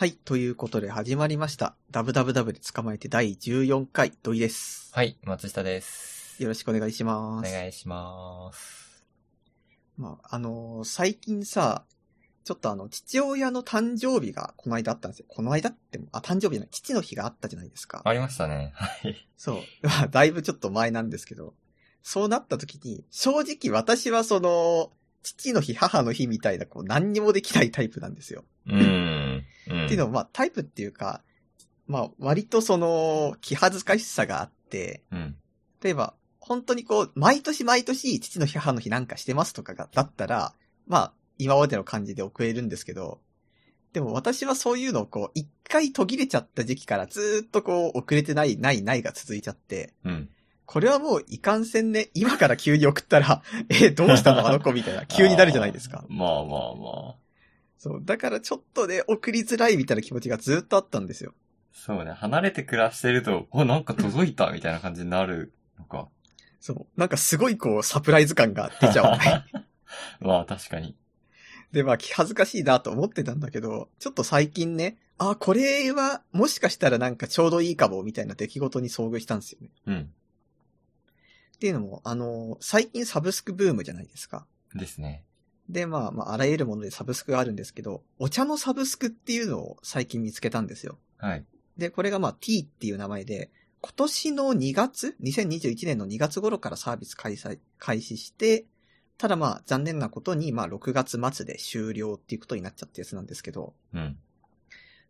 はい。ということで始まりました。ダブダブダブで捕まえて第14回土井です。はい、松下です。よろしくお願いしおます。願いします。まあ、あのー最近さ、ちょっとあの、父親の誕生日がこの間あったんですよ。この間っても、あ、誕生日じゃない、父の日があったじゃないですか。ありましたね。はい。そう。まあ、だいぶちょっと前なんですけど、そうなった時に、正直私はその、父の日、母の日みたいな、こう、何にもできないタイプなんですよ。うーん。うん。っていうのも、まあ、タイプっていうか、まあ、割とその、気恥ずかしさがあって、うん。例えば、本当にこう、毎年毎年、父の日、母の日なんかしてますとかが、だったら、まあ、今までの感じで送れるんですけど、でも私はそういうのをこう、一回途切れちゃった時期からずーっとこう、遅れてない、ない、ないが続いちゃって、うん。これはもういかんせんね、今から急に送ったら、え、どうしたのあの子みたいな、急になるじゃないですかまあまあまあ。そう、だからちょっとね、送りづらいみたいな気持ちがずーっとあったんですよ。そうね。離れて暮らしてると、お、なんか届いたみたいな感じになるのか。そう。なんかすごいこう、サプライズ感が出ちゃうね。まあ確かに。で、まあ、気恥ずかしいなと思ってたんだけど、ちょっと最近ね、あ、これは、もしかしたらなんかちょうどいいかも、みたいな出来事に遭遇したんですよね。うん。っていうのも、あの、最近サブスクブームじゃないですか。ですね。で、まあ、まあ、あらゆるものでサブスクがあるんですけど、お茶のサブスクっていうのを最近見つけたんですよ。はい。で、これがまあ T っていう名前で、今年の2月 ?2021 年の2月頃からサービス開催、開始して、ただまあ残念なことにまあ6月末で終了っていうことになっちゃったやつなんですけど、うん。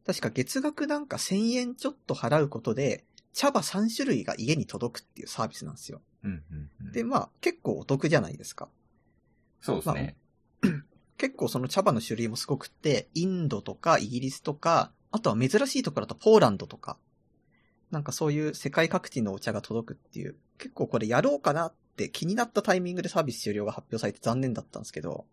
確か月額なんか1000円ちょっと払うことで、茶葉3種類が家に届くっていうサービスなんですよ。うん。うん。うんで、まあ結構お得じゃないですか。そうですね。結構その茶葉の種類もすごくって、インドとかイギリスとか、あとは珍しいところだとポーランドとか、なんかそういう世界各地のお茶が届くっていう、結構これやろうかなって気になったタイミングでサービス終了が発表されて残念だったんですけど、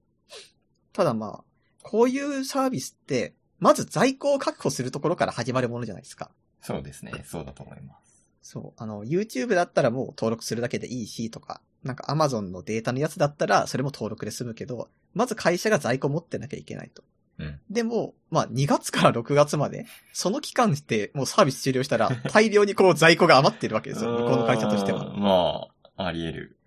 ただまあ、こういうサービスって、まず在庫を確保するところから始まるものじゃないですか。そうですね。そうだと思います。そう。あの、YouTube だったらもう登録するだけでいいしとか、なんか Amazon のデータのやつだったらそれも登録で済むけど、まず会社が在庫持ってなきゃいけないと。うん。でも、まあ、2月から6月まで、その期間してもうサービス終了したら、大量にこう在庫が余ってるわけですよ。向こうの会社としては。うんまあ、あり得る。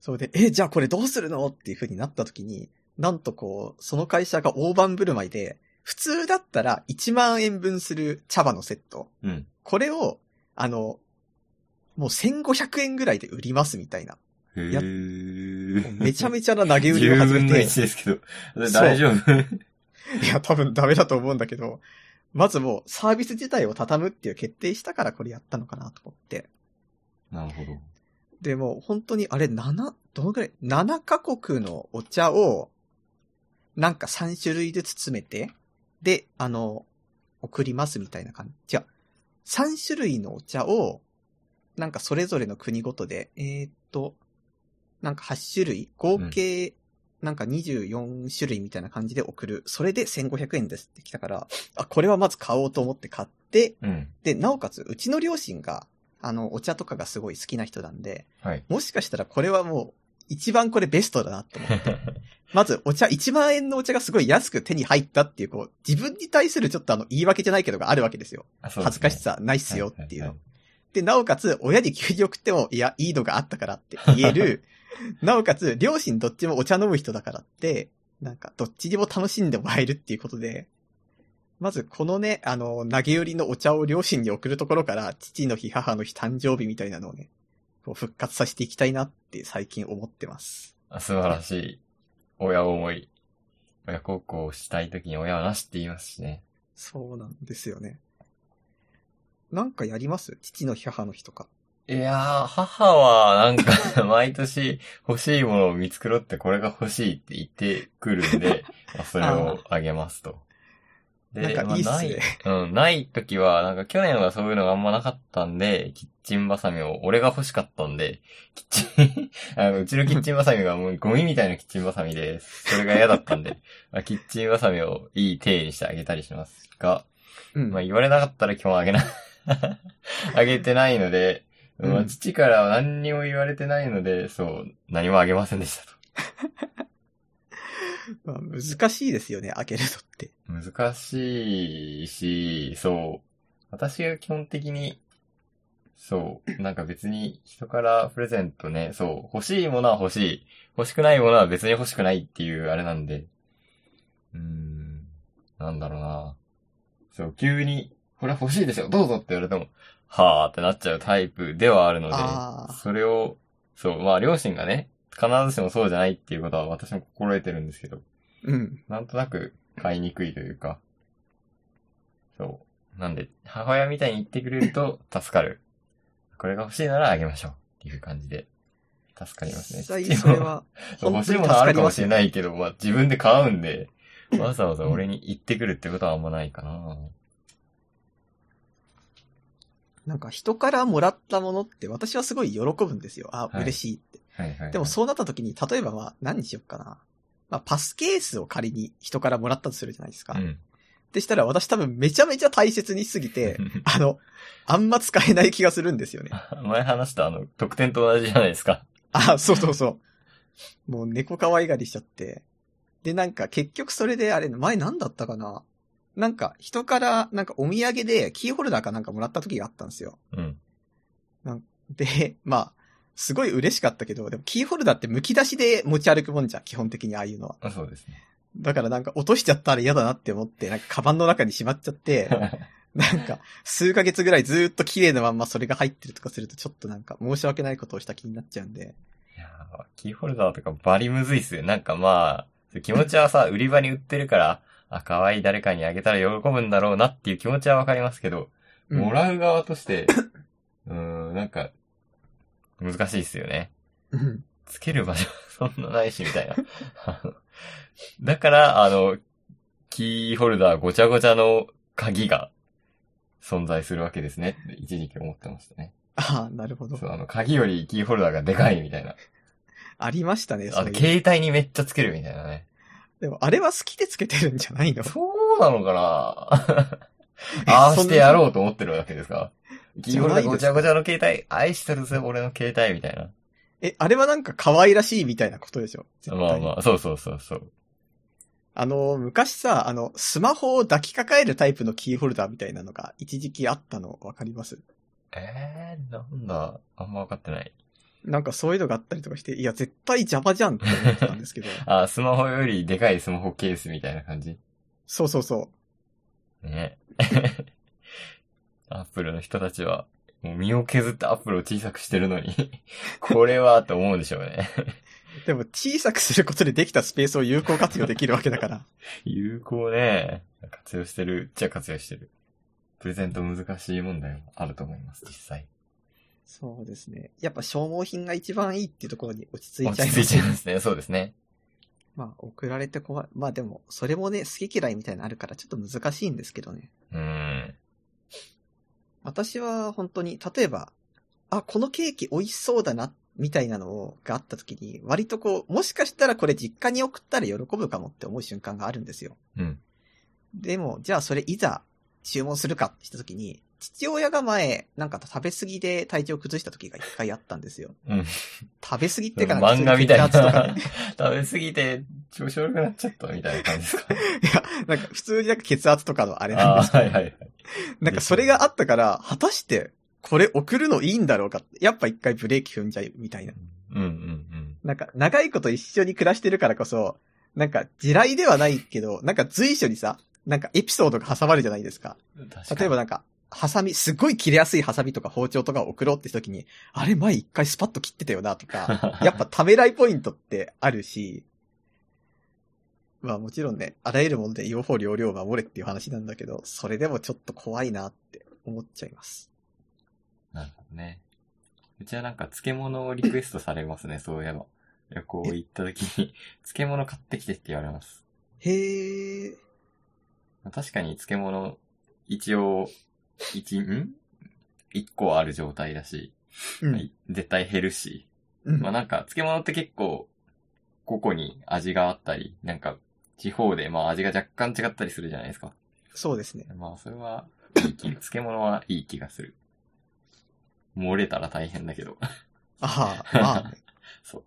そうで、え、じゃあこれどうするのっていう風になった時に、なんとこう、その会社が大盤振る舞いで、普通だったら1万円分する茶葉のセット。うん。これを、あの、もう1500円ぐらいで売りますみたいな。へ。めちゃめちゃな投げ売り10を始め分のて。1ですけど。大丈夫？いや、多分ダメだと思うんだけど、まずもうサービス自体を畳むっていう決定したからこれやったのかなと思って。なるほど。でも本当にあれ7、どのくらい ?7 カ国のお茶を、なんか3種類で包めて、で、あの、送りますみたいな感じ。違う。3種類のお茶を、なんかそれぞれの国ごとで、えーっと、なんか8種類、合計、なんか24種類みたいな感じで送る。それで1500円ですって来たから、あ、これはまず買おうと思って買って、うん。で、なおかつ、うちの両親が、あの、お茶とかがすごい好きな人なんで、はい。もしかしたらこれはもう、一番これベストだなと思って。まず、お茶、1万円のお茶がすごい安く手に入ったっていう、こう、自分に対するちょっとあの、言い訳じゃないけどがあるわけですよ。すね恥ずかしさないっすよっていうの。ははで、なおかつ、親に急に送っても、いや、いいのがあったからって言える。なおかつ、両親どっちもお茶飲む人だからって、なんか、どっちにも楽しんでもらえるっていうことで、まず、このね、あの、投げ売りのお茶を両親に送るところから、父の日、母の日、誕生日みたいなのをね、こう復活させていきたいなって最近思ってます。あ素晴らしい。親思い。親孝行したいときに親はなしって言いますしね。そうなんですよね。なんかやります？父の日、母の日とか。いやー、母はなんか 毎年欲しいものを見繕ってこれが欲しいって言ってくるんで、まあ、それをあげますと。なんかいいっすねまあない、うん、ない時は、なんか去年はそういうのがあんまなかったんで、キッチンバサミを、俺が欲しかったんで、キッチン、あの、うちのキッチンバサミがもうゴミみたいなキッチンバサミで、それが嫌だったんで、まあ、キッチンバサミをいい手にしてあげたりしますが、うん。まあ言われなかったら基本あげな、あげてないので、まあうん父からは何にも言われてないので、そう、何もあげませんでしたと。まあ、難しいですよね、開けるのって。難しいし、そう。私が基本的に、そう。なんか別に人からプレゼントね、そう。欲しいものは欲しい。欲しくないものは別に欲しくないっていうあれなんで。うーん。なんだろうな。そう、急に、これ欲しいですよ、どうぞって言われても、はーってなっちゃうタイプではあるのでそれを、そう、まあ両親がね、必ずしもそうじゃないっていうことは私も心得てるんですけど、うん。なんとなく買いにくいというか、そう。なんで、母親みたいに言ってくれると 助かる。これが欲しいならあげましょう。っていう感じで、助かりますね。実際それは、欲しいものあるかもしれないけど、まあ自分で買うんで、わざわざ俺に言ってくるってことはあんまないかな。なんか人からもらったものって私はすごい喜ぶんですよ。あ、はい嬉しいって。はいはい、はい。でもそうなった時に、例えばまあ何にしよっかな。まあパスケースを仮に人からもらったとするじゃないですか。うん。ってしたら私多分めちゃめちゃ大切にしすぎて、あの、あんま使えない気がするんですよね。前話したあの、特典と同じじゃないですか。あ、そうそうそう。もう猫可愛がりしちゃって。で、なんか結局それであれ、前何だったかな？なんか人からなんかお土産でキーホルダーかなんかもらった時があったんですよ。うん。で、まあ、すごい嬉しかったけど、でもキーホルダーって剥き出しで持ち歩くもんじゃん、基本的にああいうのは。あそうですね。だからなんか落としちゃったら嫌だなって思って、なんかカバンの中にしまっちゃって、なんか数ヶ月ぐらいずーっと綺麗なまんまそれが入ってるとかするとちょっとなんか申し訳ないことをした気になっちゃうんで。いやーキーホルダーとかバリむずいっすよ。なんかまあ、気持ちはさ、売り場に売ってるから、あ、可愛い誰かにあげたら喜ぶんだろうなっていう気持ちはわかりますけど、うんもらう側として、うーん、なんか、難しいっすよね。うんつける場所そんなないし、みたいな。あ のだから、あの、キーホルダーごちゃごちゃの鍵が存在するわけですねって一時期思ってましたね。ああ、なるほどそ。う、あの、鍵よりキーホルダーがでかいみたいな。ありましたね、そあと、ういう。携帯にめっちゃつけるみたいなね。でも、あれは好きでつけてるんじゃないの？そうなのかな？ああしてやろうと思ってるわけですか？キーホルダーごちゃごちゃの携帯、愛してるぜ、俺の携帯みたいな。え、あれはなんか可愛らしいみたいなことでしょ？まあまあ、そうそうそうそう。あの、昔さ、あの、スマホを抱きかかえるタイプのキーホルダーみたいなのが一時期あったのわかります？えー、なんだ、あんま分かってない。なんかそういうのがあったりとかして、いや、絶対邪魔じゃんって思ってたんですけど。あ、スマホよりでかいスマホケースみたいな感じ？そうそうそう。ね。アップルの人たちは、もう身を削ってアップルを小さくしてるのに、これはって思うんでしょうね。でも小さくすることでできたスペースを有効活用できるわけだから。有効ね。活用してるっちゃ活用してる。プレゼント難しい問題もあると思います、実際。そうですね。やっぱ消耗品が一番いいっていうところに落ち着い落ちゃいますち着いちゃいますね。そうですね。まあ、送られて怖い。まあでも、それもね、好き嫌いみたいなのあるからちょっと難しいんですけどね。うーん。私は本当に、例えば、あ、このケーキ美味しそうだな、みたいなのをがあった時に、割とこう、もしかしたらこれ実家に送ったら喜ぶかもって思う瞬間があるんですよ。うん。でも、じゃあそれいざ注文するかってした時に、父親が前、なんか食べ過ぎで体調崩した時が一回あったんですよ。うん。食べ過ぎってかなんか漫画みたいな。ね 食べ過ぎて調子悪くなっちゃったみたいな感じですか。いや、なんか普通になんか血圧とかのあれなんですけど、はいはいはい。なんかそれがあったから、果たしてこれ送るのいいんだろうかって、やっぱ一回ブレーキ踏んじゃうみたいな。うんうんうん。なんか長いこと一緒に暮らしてるからこそ、なんか地雷ではないけど、なんか随所にさ、なんかエピソードが挟まるじゃないですか。確かに例えばなんか、ハサミ、すっごい切れやすいハサミとか包丁とかを送ろうって時に、あれ前一回スパッと切ってたよなとか、やっぱためらいポイントってあるし、まあもちろんね、あらゆるもので用法両量を守れっていう話なんだけど、それでもちょっと怖いなって思っちゃいます。なるほどね。うちはなんか漬物をリクエストされますね、そういえば。旅行行った時に、漬物買ってきてって言われます。へえ。確かに漬物、一応、一、ん？一個ある状態だし、うん。絶対減るし。うんまあなんか、漬物って結構、個々に味があったり、なんか、地方でまあ味が若干違ったりするじゃないですか。そうですね。まあそれは、いい気、漬物はいい気がする。漏れたら大変だけど。ああ、まあね、そう。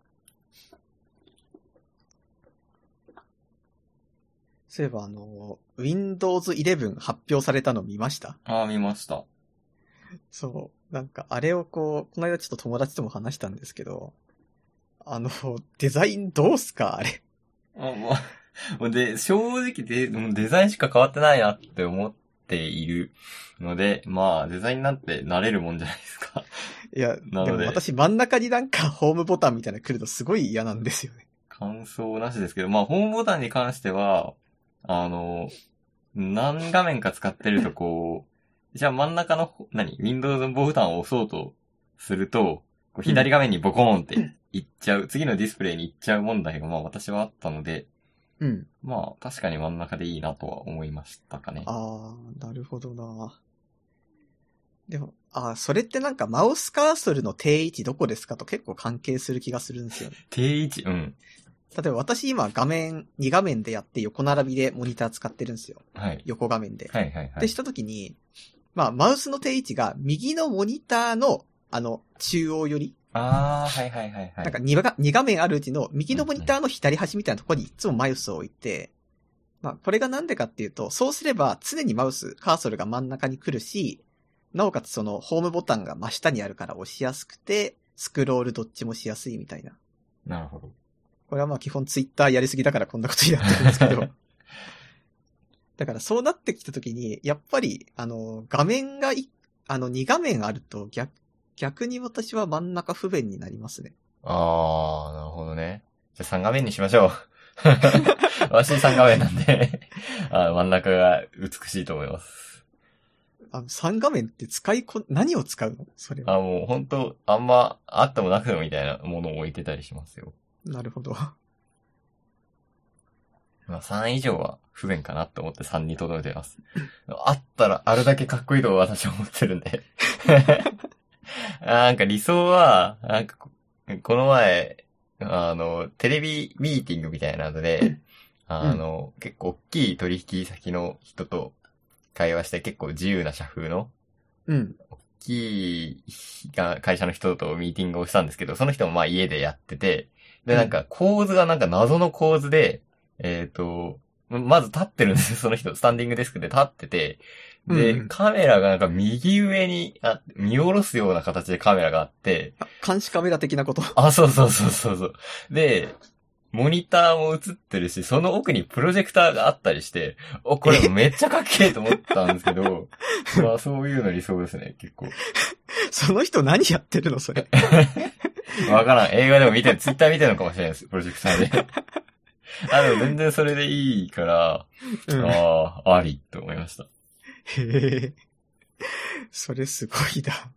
そういえばあの、Windows 11発表されたの見ました？ああ、見ました。そう。なんか、あれをこう、この間ちょっと友達とも話したんですけど、あの、デザインどうすか？あれ。あもう もうで、正直で、デザインしか変わってないなって思っているので、まあ、デザインなんて慣れるもんじゃないですか。いや、なのででも私真ん中になんかホームボタンみたいなの来るとすごい嫌なんですよね。感想なしですけど、まあ、ホームボタンに関しては、あの、何画面か使ってるとこう、じゃあ真ん中の、何 ?Windows のボタンを押そうとすると、こう左画面にボコーンって行っちゃう、次のディスプレイに行っちゃう問題がまあ私はあったので、うん。まあ確かに真ん中でいいなとは思いましたかね。あー、なるほどなでも、あー、それってなんかマウスカーソルの定位置どこですかと結構関係する気がするんですよね。定位置、うん。例えば私今画面、2画面でやって横並びでモニター使ってるんですよ。はい。横画面で。はいはいはい。でしたときに、まあ、マウスの定位置が右のモニターの、あの、中央寄り、ああ、はいはいはいはい。なんか 2, が2画面あるうちの右のモニターの左端みたいなところにいつもマウスを置いて、まあ、これがなんでかっていうと、そうすれば常にマウス、カーソルが真ん中に来るし、なおかつそのホームボタンが真下にあるから押しやすくて、スクロールどっちもしやすいみたいな。なるほど。これはまあ基本ツイッターやりすぎだからこんなことになってるんですけど。だからそうなってきたときに、やっぱり、あの、画面がい、あの、2画面あると逆、逆に私は真ん中不便になりますね。ああ、なるほどね。じゃあ3画面にしましょう。私3画面なんであ真ん中が美しいと思います。あの、3画面って使いこ、何を使うの？それは。あもう本当あんまあってもなくてもみたいなものを置いてたりしますよ。なるほど。まあ3以上は不便かなと思って3に留めてます。あったらあれだけかっこいいと私は思ってるんで。なんか理想は、なんかここの前、あの、テレビミーティングみたいなので、あの、結構大きい取引先の人と会話して結構自由な社風のうん。大きいが会社の人とミーティングをしたんですけど、その人もまあ家でやってて、で、なんか構図がなんか謎の構図で、えっ、と、まず立ってるんですよ、その人。スタンディングデスクで立ってて、で、うんカメラがなんか右上にあ見下ろすような形でカメラがあって、あ監視カメラ的なこと。あ、そうそうそうそうそう。で、モニターも映ってるし、その奥にプロジェクターがあったりして、お、これめっちゃかっけえと思ったんですけど、まあそういうの理想ですね、結構。その人何やってるのそれ？わからん。映画でも見て、ツイッター見てるのかもしれないです、プロジェクターで。あ、でも全然それでいいから、うん、ああ、ありと思いました。へえ。それすごいな。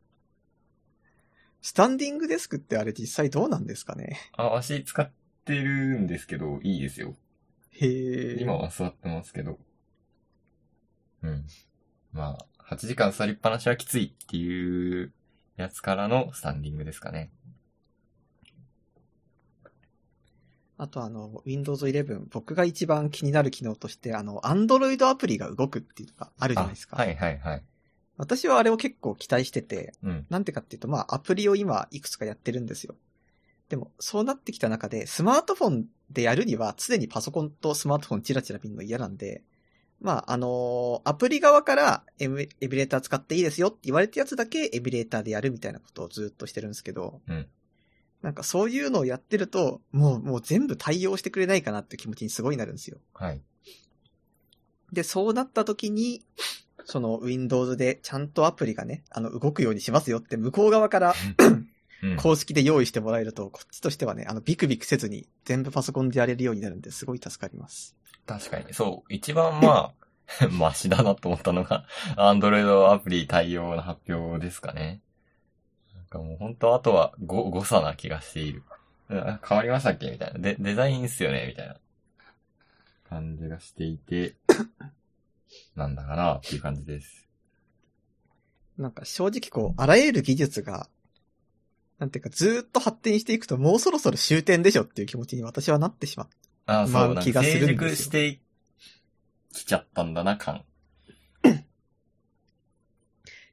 スタンディングデスクってあれ実際どうなんですかね？あ、わし使ってるんですけど、いいですよ。へえ。今は座ってますけど。うん。まあ、8時間座りっぱなしはきついっていうやつからのスタンディングですかね。あとあの、Windows 11、僕が一番気になる機能として、あの、Android アプリが動くっていうのがあるじゃないですか。あはいはいはい。私はあれを結構期待してて、うん。なんてかっていうと、まあ、アプリを今、いくつかやってるんですよ。でも、そうなってきた中で、スマートフォンでやるには、常にパソコンとスマートフォンチラチラ見るの嫌なんで、まあ、あのーアプリ側からエミュレーター使っていいですよって言われたやつだけエビュレーターでやるみたいなことをずっとしてるんですけど、うんなんかそういうのをやってると、もう、もう全部対応してくれないかなって気持ちにすごいなるんですよ。はい。で、そうなった時に、その Windows でちゃんとアプリがね、あの、動くようにしますよって向こう側からうん。公式で用意してもらえると、こっちとしてはね、あの、ビクビクせずに全部パソコンでやれるようになるんで、すごい助かります。確かに。そう。一番まあ、マシだなと思ったのが、Android アプリ対応の発表ですかね。なんかもう本当あとはご誤差な気がしている。あ変わりましたっけ？みたいな。で、デザインっすよね？みたいな感じがしていて、なんだかなっていう感じです。なんか正直こう、あらゆる技術が、なんていうかずーっと発展していくともうそろそろ終点でしょっていう気持ちに私はなってしまう。あ、そう、な気がするんですしてきちゃったんだな、感。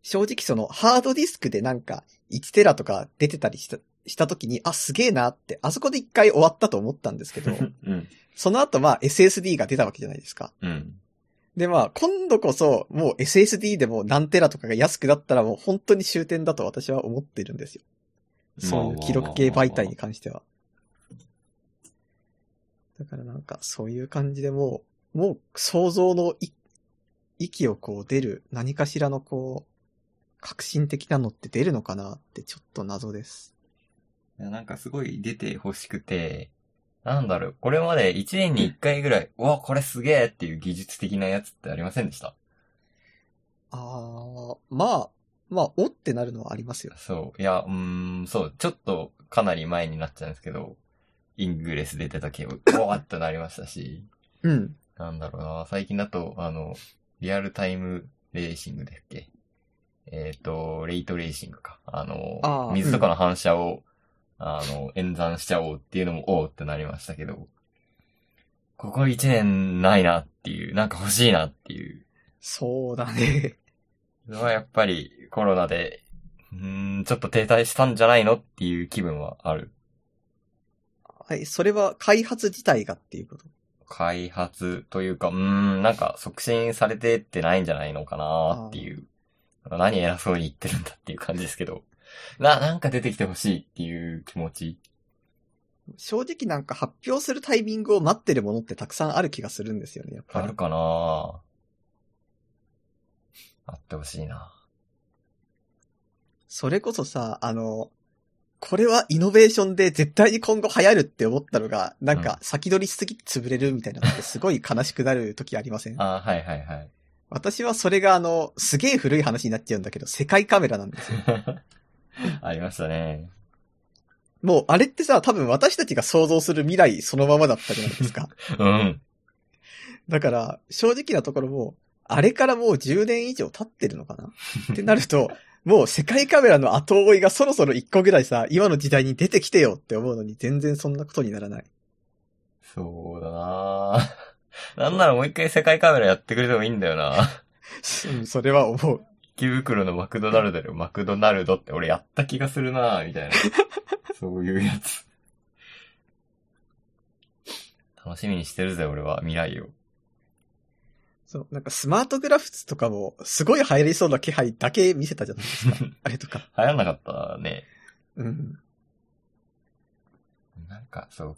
正直そのハードディスクでなんか1テラとか出てたりした、した時に、あ、すげえなって、あそこで一回終わったと思ったんですけど、うん。その後まあ SSD が出たわけじゃないですか。うん。でまあ、今度こそ、もう SSD でも何テラとかが安くなったらもう本当に終点だと私は思ってるんですよ。そういう記録系媒体に関しては。だからなんかそういう感じでもう、もう想像のい息をこう出る何かしらのこう、革新的なのって出るのかなってちょっと謎です。いやなんかすごい出て欲しくて、なんだろう、これまで1年に1回ぐらい、うわ、これすげえっていう技術的なやつってありませんでした？あー、まあ、まあ、おってなるのはありますよ。そう。いや、うーん、そう、ちょっとかなり前になっちゃうんですけど、イングレスで出たけど、うわーってなりましたし、うん。なんだろうな、最近だと、あの、リアルタイムレーシングだっけ？えっ、と、レイトレーシングか。あの、あー水とかの反射を、あの、演算しちゃおうっていうのも、おうってなりましたけど、ここ1年ないなっていう、なんか欲しいなっていうそうだね。それはやっぱりコロナで、うーん、ちょっと停滞したんじゃないのっていう気分はある。はい、それは開発自体がっていうこと？開発というか、うーん、なんか促進されてってないんじゃないのかなっていう。何偉そうに言ってるんだっていう感じですけど。な、なんか出てきてほしいっていう気持ち。正直なんか発表するタイミングを待ってるものってたくさんある気がするんですよね、やっぱり。あるかなあってほしいな。それこそさ、あの、これはイノベーションで絶対に今後流行るって思ったのが、なんか先取りしすぎて潰れるみたいなのってすごい悲しくなる時ありません？あはいはいはい。私はそれがあの、すげえ古い話になっちゃうんだけど、世界カメラなんですよ。ありましたね。もうあれってさ、多分私たちが想像する未来そのままだったじゃないですか。うん。だから、正直なところもう、あれからもう10年以上経ってるのかな？ってなると、もう世界カメラの後追いがそろそろ1個ぐらいさ、今の時代に出てきてよって思うのに全然そんなことにならない。そうだな なんならもう一回世界カメラやってくれてもいいんだよな。うんそれは思う。池袋のマクドナルドでマクドナルドって俺やった気がするなみたいな。そういうやつ。楽しみにしてるぜ、俺は、未来を。そう、なんかスマートグラフスとかも、すごい流行りそうな気配だけ見せたじゃないですか。あれとか。流行んなかったね。うん。なんか、そう、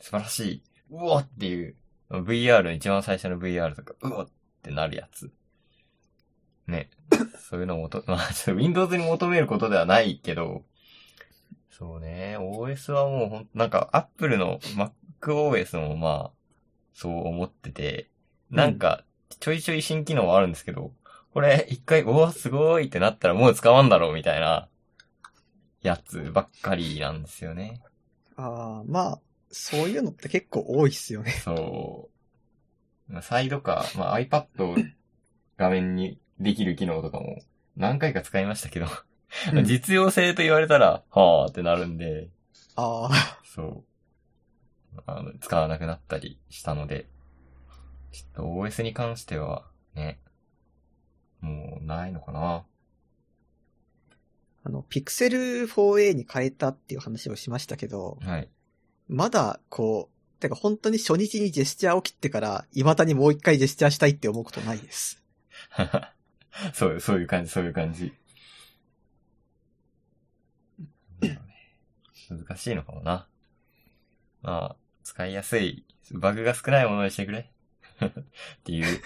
素晴らしい。うわっていう、VR、一番最初の VR とか、うわってなるやつ。ね。そういうのをもと、まあ、ちょっと Windows に求めることではないけど、そうね、OS はもうほんなんか Apple の MacOS もまあ、そう思ってて、なんか、ちょいちょい新機能はあるんですけど、これ一回、おーすごいってなったらもう使わんだろうみたいな、やつばっかりなんですよね。ああ、まあ、そういうのって結構多いっすよね。そう。まあサイドか、まあ、iPad を画面にできる機能とかも何回か使いましたけど、うん実用性と言われたら、はぁってなるんで、ああ、そう。あの、使わなくなったりしたので、ちょっと OS に関しては、ね、もうないのかな？あの、ピクセル 4a に変えたっていう話をしましたけど、はい。まだ、こう、てか本当に初日にジェスチャーを切ってから、未だにもう一回ジェスチャーしたいって思うことないです。そう、そういう感じ、そういう感じ。難しいのかもな。まあ、使いやすい、バグが少ないものにしてくれ。っていう。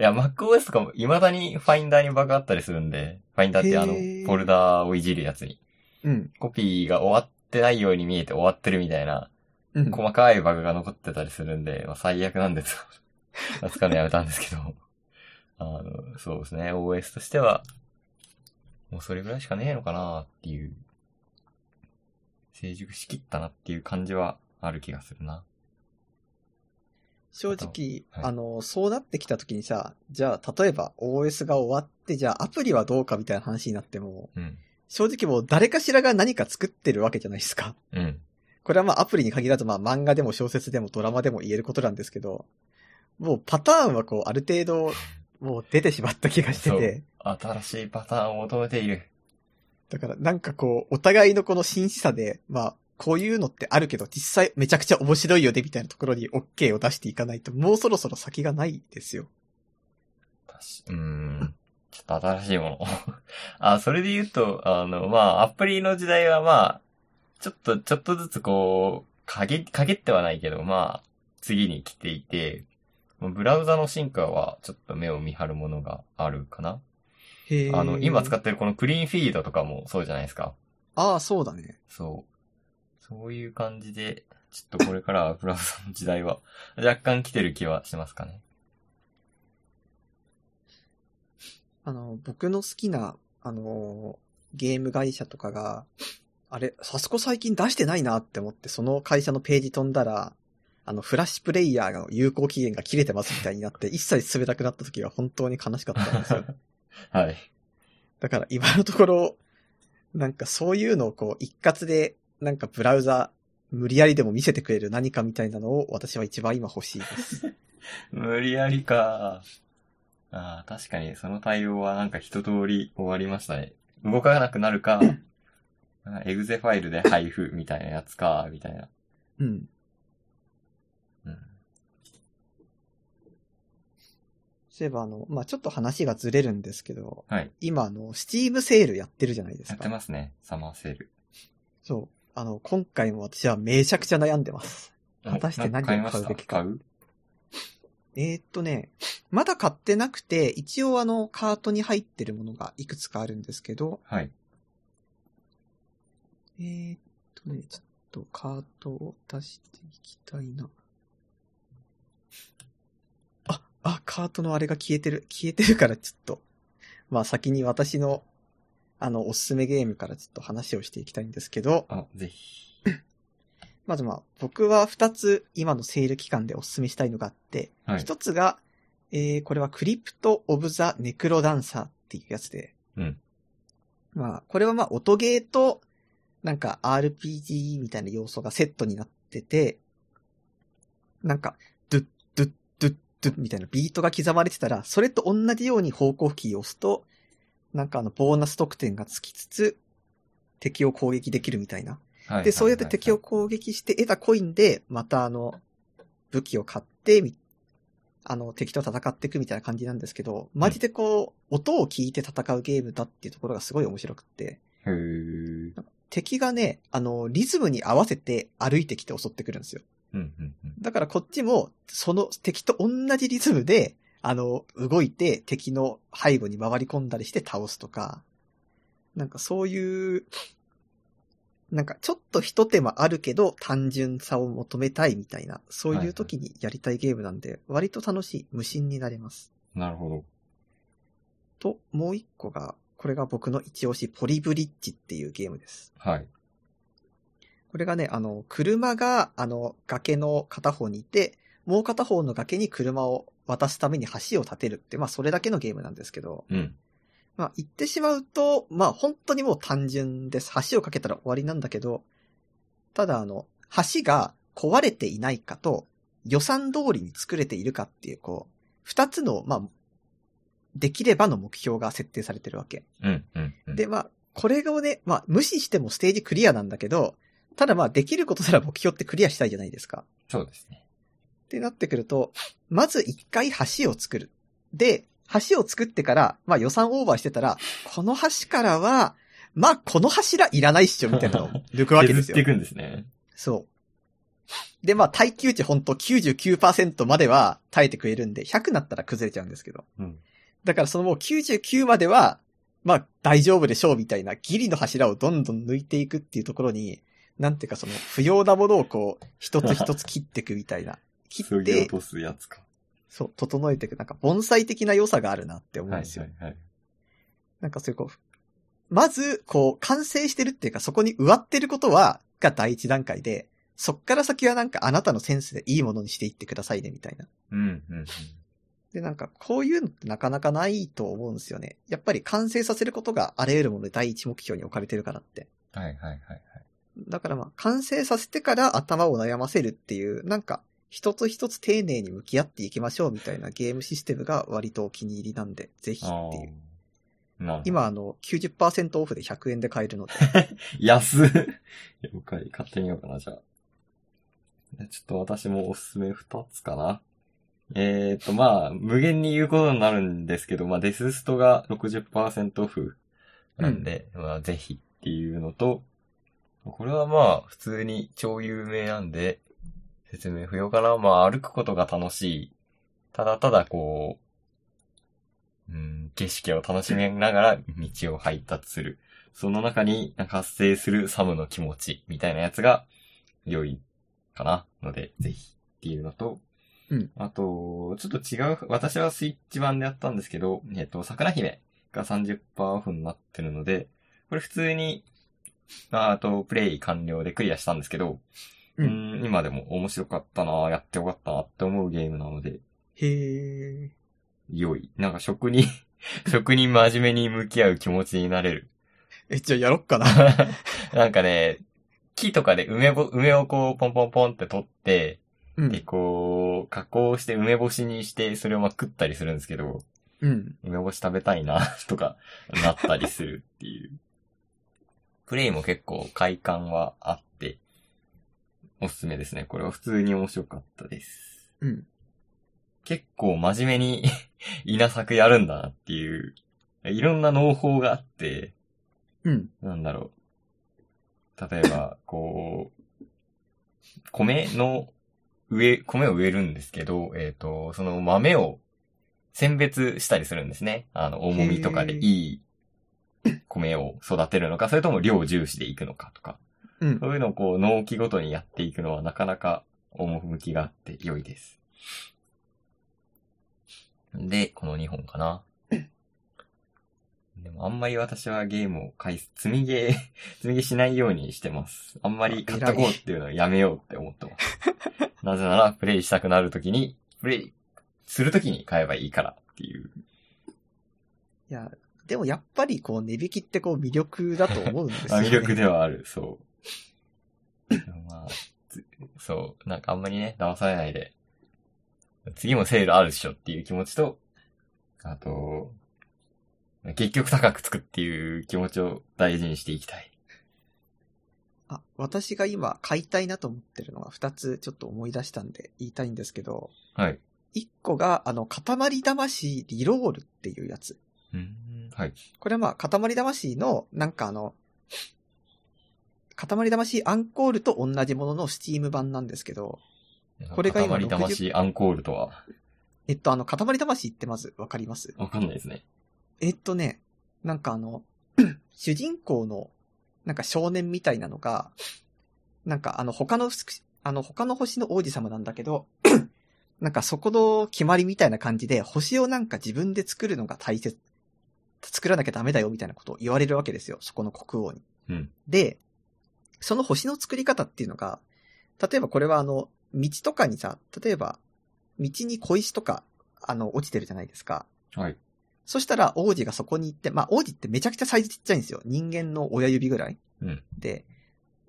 いや、MacOS とかも未だにファインダーにバグあったりするんで、ファインダーってあの、フォルダーをいじるやつに。うん。コピーが終わってないように見えて終わってるみたいな、うん。細かいバグが残ってたりするんで、まあ、最悪なんですよ。使うのやめたんですけど。あの、そうですね。OS としては、もうそれぐらいしかねえのかなっていう、成熟しきったなっていう感じはある気がするな。正直、はいあの、そうなってきた時にさ、じゃあ、例えば OS が終わって、じゃあアプリはどうかみたいな話になっても、うん。正直もう誰かしらが何か作ってるわけじゃないですか。うん。これはまあアプリに限らずまあ漫画でも小説でもドラマでも言えることなんですけど、もうパターンはこうある程度もう出てしまった気がしてて、新しいパターンを求めている。だからなんかこう、お互いのこの真摯さで、まあ、こういうのってあるけど、実際めちゃくちゃ面白いよね、みたいなところに OK を出していかないと、もうそろそろ先がないですよ。確うーん。ちょっと新しいもの。あ、それで言うと、あの、まあ、アプリの時代はまあ、ちょっと、ちょっとずつこう、陰、陰ってはないけど、まあ、次に来ていて、ブラウザの進化はちょっと目を見張るものがあるかなへえ。あの、今使っってるこのクリーンフィードとかもそうじゃないですか。ああ、そうだね。そう。そういう感じで、ちょっとこれからは ブラウザの時代は若干来てる気はしますかね。あの、僕の好きな、あの、ゲーム会社とかが、あれ、サスコ最近出してないなって思って、その会社のページ飛んだら、あの、フラッシュプレイヤーの有効期限が切れてますみたいになって、一切進めなくなった時は本当に悲しかったんですよ。はい。だから今のところ、なんかそういうのをこう、一括で、なんかブラウザ、無理やりでも見せてくれる何かみたいなのを私は一番今欲しいです。無理やりか。ああ、確かにその対応はなんか一通り終わりましたね。動かなくなるか、エグゼファイルで配布みたいなやつか、みたいな。うん。うん。そういえばあの、まあ、ちょっと話がずれるんですけど、はい。今あの、スチームセールやってるじゃないですやってか。ますね。サマーセール。そう。あの、今回も私はめちゃくちゃ悩んでます。果たして何を買うべきかなん買いました？買う？えーっとね、まだ買ってなくて、一応あの、カートに入ってるものがいくつかあるんですけど、はい。えーっとね、ちょっとカートを出していきたいな。あ、あ、カートのあれが消えてる。消えてるからちょっと。まあ先に私の、あの、おすすめゲームからちょっと話をしていきたいんですけど、あ、ぜひ。まずまあ、僕は二つ今のセール期間でおすすめしたいのがあって、はい。一つが、えー、これはクリプト・オブ・ザ・ネクロダンサーっていうやつで、うん。まあ、これはまあ、音ゲーと、なんか RPG みたいな要素がセットになってて、なんか、ドゥッ、ドゥッ、ドゥッ、ドゥッみたいなビートが刻まれてたら、それと同じように方向キーを押すと、なんかあの、ボーナス得点がつきつつ、敵を攻撃できるみたいな。はい。で、そうやってはい敵を攻撃して得たコインで、またあの、武器を買って、みあの、敵と戦っていくみたいな感じなんですけど、マジでこう、音を聞いて戦うゲームだっていうところがすごい面白くって。敵がね、あの、リズムに合わせて歩いてきて襲ってくるんですよ。だからこっちも、その敵と同じリズムで、あの、動いて敵の背後に回り込んだりして倒すとか、なんかそういう、なんかちょっと一手間あるけど単純さを求めたいみたいな、そういう時にやりたいゲームなんで、割と楽しい、無心になれます。なるほど。と、もう一個が、これが僕の一押し、ポリブリッジっていうゲームです。はい。これがね、あの、車が、あの、崖の片方にいて、もう片方の崖に車を渡すために橋を建てるって、まあ、それだけのゲームなんですけど、うん。まあ、言ってしまうと、まあ、本当にもう単純です。橋を架けたら終わりなんだけど、ただ、あの、橋が壊れていないかと、予算通りに作れているかっていう、こう、二つの、まあ、できればの目標が設定されてるわけ。うん、うん、うん。で、まあ、これをね、まあ、無視してもステージクリアなんだけど、ただまあ、できることなら目標ってクリアしたいじゃないですか。そうですね。ってなってくると、まず一回橋を作る。で、橋を作ってから、まあ予算オーバーしてたら、この橋からは、まあこの柱いらないっしょ、みたいなのを 抜くわけですよ削ってい。くんですね。そう。で、まあ耐久値ほんと99%までは耐えてくれるんで、100なったら崩れちゃうんですけど。うん。だからそのもう99までは、まあ大丈夫でしょうみたいなギリの柱をどんどん抜いていくっていうところに、なんていうかその不要なものをこう、一つ一つ切っていくみたいな。切って、落とすやつか。そう、整えていく、なんか盆栽的な良さがあるなって思うんはい、ですよ。はい、はい。なんかそういうこう、まず、こう、完成してるっていうか、そこに植わってることは、が第一段階で、そっから先はなんかあなたのセンスでいいものにしていってくださいね、みたいな。うん、うん、うん。で、なんか、こういうのってなかなかないと思うんですよね。やっぱり完成させることがあらゆるもので第一目標に置かれてるからって。はい、はい、はい、はい。だからまあ、完成させてから頭を悩ませるっていう、なんか、一つ一つ丁寧に向き合っていきましょうみたいなゲームシステムが割とお気に入りなんで、ぜひあっていう。今あの、90%オフで100円で買えるので。安っ。了解。買ってみようかな、じゃあ。ちょっと私もおすすめ2つかな。えーと、まあ、無限に言うことになるんですけど、まあ、デスストが60%オフなんで、まあ、ぜひっていうのと、これはまあ、普通に超有名なんで、説明不要かな。まあ、歩くことが楽しい。ただただこう、うん、景色を楽しみながら道を配達する。その中に発生するサムの気持ちみたいなやつが良いかな。ので、ぜひっていうのと、うん。あと、ちょっと違う、私はスイッチ版でやったんですけど、えっと、桜姫が30%オフになってるので、これ普通に、まあ、あと、プレイ完了でクリアしたんですけど、ううんん、今でも面白かったなやってよかったなって思うゲームなので、へー。良い。なんか職人、職人真面目に向き合う気持ちになれる。え、じゃあやろっかな。なんかね、木とかで梅ぼ、梅をこうポンポンポンって取って、で、うん。こう、加工して梅干しにして、それをまあ食ったりするんですけど、うん。梅干し食べたいな、とか、なったりするっていう。プレイも結構快感はあって、おすすめですね。これは普通に面白かったです。うん。結構真面目に 稲作やるんだなっていう、いろんな農法があって、うん。なんだろう。例えば、こう、米の植え、米を植えるんですけど、えっ、と、その豆を選別したりするんですね。あの、重みとかでいい米を育てるのか、それとも量重視でいくのかとか、うん。そういうのをこう、納期ごとにやっていくのはなかなか趣があって良いです。で、この2本かな。でもあんまり私はゲームを買い、積みゲー、積みゲーしないようにしてます。あんまり買っとこうっていうのをやめようって思ってます。なぜなら、プレイしたくなるときに、プレイするときに買えばいいからっていう。いや、でもやっぱりこう値引きってこう魅力だと思うんですよ あね。魅力ではある、そう。まあ、つそう、なんかあんまりね、騙されないで、次もセールあるっしょっていう気持ちと、あと、結局高くつくっていう気持ちを大事にしていきたい。あ、私が今買いたいなと思ってるのが2つちょっと思い出したんで言いたいんですけど、はい。1個があの、塊魂リロールっていうやつ。うん。はい。これはまあ、塊魂の、なんかあの、塊魂アンコールと同じもののスチーム版なんですけど、これが今塊魂アンコールとは、えっとあの、塊魂ってまずわかります？わかんないですね。えっとね、なんかあの、主人公の、なんか少年みたいなのが、なんかあの他の、あの他の星の王子様なんだけど、なんかそこの決まりみたいな感じで、星をなんか自分で作るのが大切、作らなきゃダメだよみたいなことを言われるわけですよ、そこの国王に。うん。で、その星の作り方っていうのが、例えばこれはあの、道とかにさ、例えば、道に小石とか、あの、落ちてるじゃないですか。はい。そしたら王子がそこに行って、まあ王子ってめちゃくちゃサイズちっちゃいんですよ。人間の親指ぐらい。うん。で、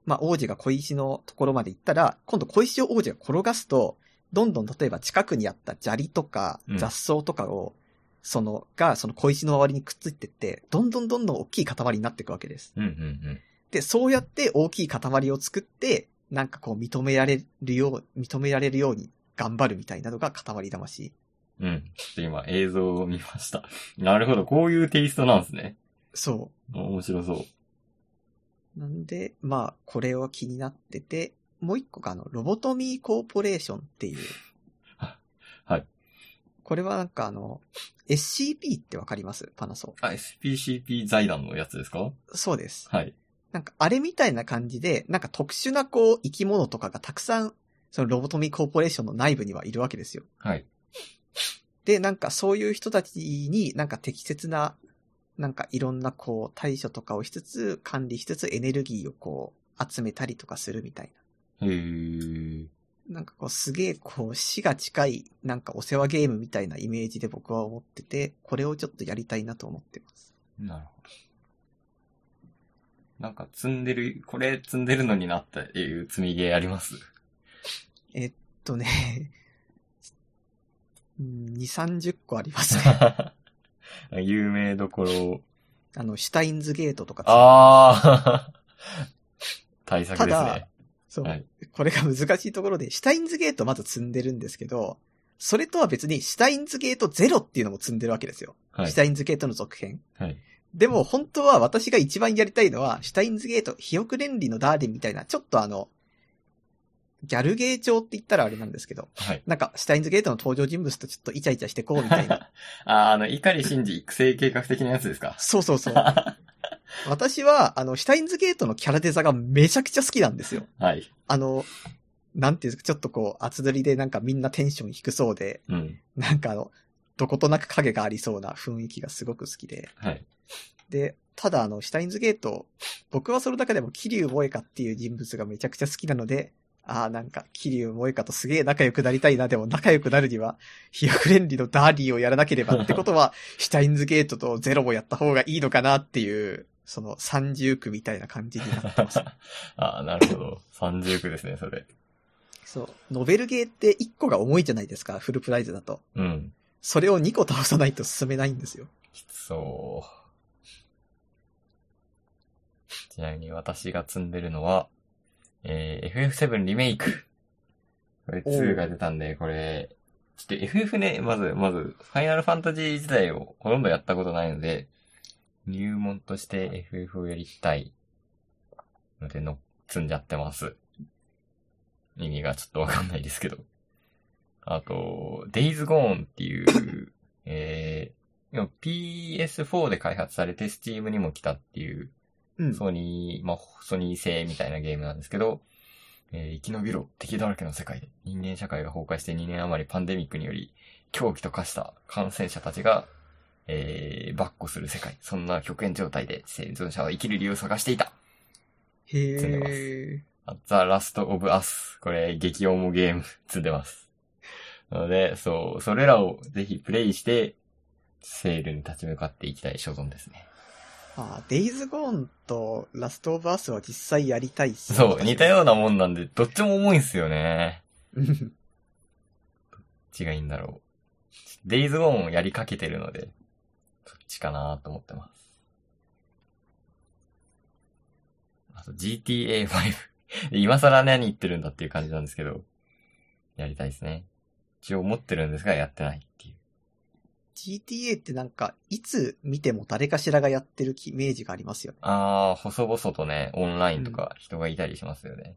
まあ王子が小石のところまで行ったら、今度小石を王子が転がすと、どんどん例えば近くにあった砂利とかうん雑草とかを、その、がその小石の周りにくっついてって、どんどんどんどん大きい塊になっていくわけです。うん、うん、で、そうやって大きい塊を作って、なんかこう認められるよう、認められるように頑張るみたいなのが塊魂。うん。うん。ちょっと今映像を見ました。なるほど。こういうテイストなんですね。そ面白そう。う。なんで、まあ、これは気になってて、もう一個があの、ロボトミーコーポレーションっていう。はい。これはなんかあの、SCP ってわかります？パナソ。あ、SPCP 財団のやつですか？そうです。はい。なんかあれみたいな感じで、なんか特殊なこう、生き物とかがたくさん、そのロボトミーコーポレーションの内部にはいるわけですよ。はい。で、なんかそういう人たちになんか適切な、なんかいろんなこう対処とかをしつつ、管理しつつエネルギーをこう集めたりとかするみたいへー。な。なんかこうすげえこう死が近いなんかお世話ゲームみたいなイメージで僕は思ってて、これをちょっとやりたいなと思ってます。なるほど。なんか積んでる、これ積んでるのになったっていう積みゲーあります？えっとね、うん2、30個ありますね。有名どころあの、シュタインズゲートとか。あー。対策ですただね。そう、はいこれが難しいところで、シュタインズゲートまず積んでるんですけど、それとは別に、シュタインズゲートゼロっていうのも積んでるわけですよ。はいシュ。タインズゲートの続編。はい。でも、本当は私が一番やりたいのは、シュタインズゲート、肥沃連理のダーリンみたいな、ちょっとあの、ギャルゲー調って言ったらあれなんですけど、はい。なんか、シュタインズゲートの登場人物とちょっとイチャイチャしてこうみたいな。あー、あの、怒真治育成計画的なやつですか？そうそうそう。私は、あの、シュタインズゲートのキャラデザがめちゃくちゃ好きなんですよ。はい。あの、なんていうんですか、ちょっとこう、厚取りでなんかみんなテンション低そうで、うん。なんかあの、どことなく影がありそうな雰囲気がすごく好きで。はい。で、ただあの、シュタインズゲート、僕はその中でも桐生萌香っていう人物がめちゃくちゃ好きなので、ああ、なんか、桐生萌香とすげえ仲良くなりたいな、でも仲良くなるには、飛躍連理のダーリーをやらなければってことは、シュタインズゲートとゼロをやった方がいいのかなっていう、その三重苦みたいな感じになってます。あー、なるほど。三重苦ですね、それ。そう。ノベルゲーって1個が重いじゃないですか、フルプライズだと。うん。それを2個倒さないと進めないんですよ。きつそう。ちなみに私が積んでるのは、えー、FF7 リメイク。これ2が出たんで、これ、ちょっと FF ね、まず、まず、ファイナルファンタジー自体をほとんどやったことないので、入門として FF をやりたいのでの、積んじゃってます。意味がちょっとわかんないですけど。あと、Days Gone っていう、えー、でも PS4 で開発されて Steam にも来たっていう、うん。ソニー、まあ、ソニー製みたいなゲームなんですけど、えー生き延びろ、敵だらけの世界で人間社会が崩壊して2年余りパンデミックにより狂気と化した感染者たちが、えー、バッコする世界。そんな極限状態で生存者は生きる理由を探していた。へ積んでまー。ザ・ラスト・オブ・アス。これ、激重ゲーム積んでます。なので、そう、それらをぜひプレイして、セールに立ち向かっていきたい所存ですね。あー、デイズゴーンとラストオブアースは実際やりたいっすそう、似たよ。ようなもんなんで、どっちも重いんすよね。う んどっちがいいんだろう。デイズゴーンをやりかけてるので、そっちかなと思ってます。あと GTA5。今更何言ってるんだっていう感じなんですけど、やりたいですね。一応持ってるんですが、やってないっていう。GTA ってなんか、いつ見ても誰かしらがやってるイメージがありますよね。あー、細々とね、オンラインとか人がいたりしますよね。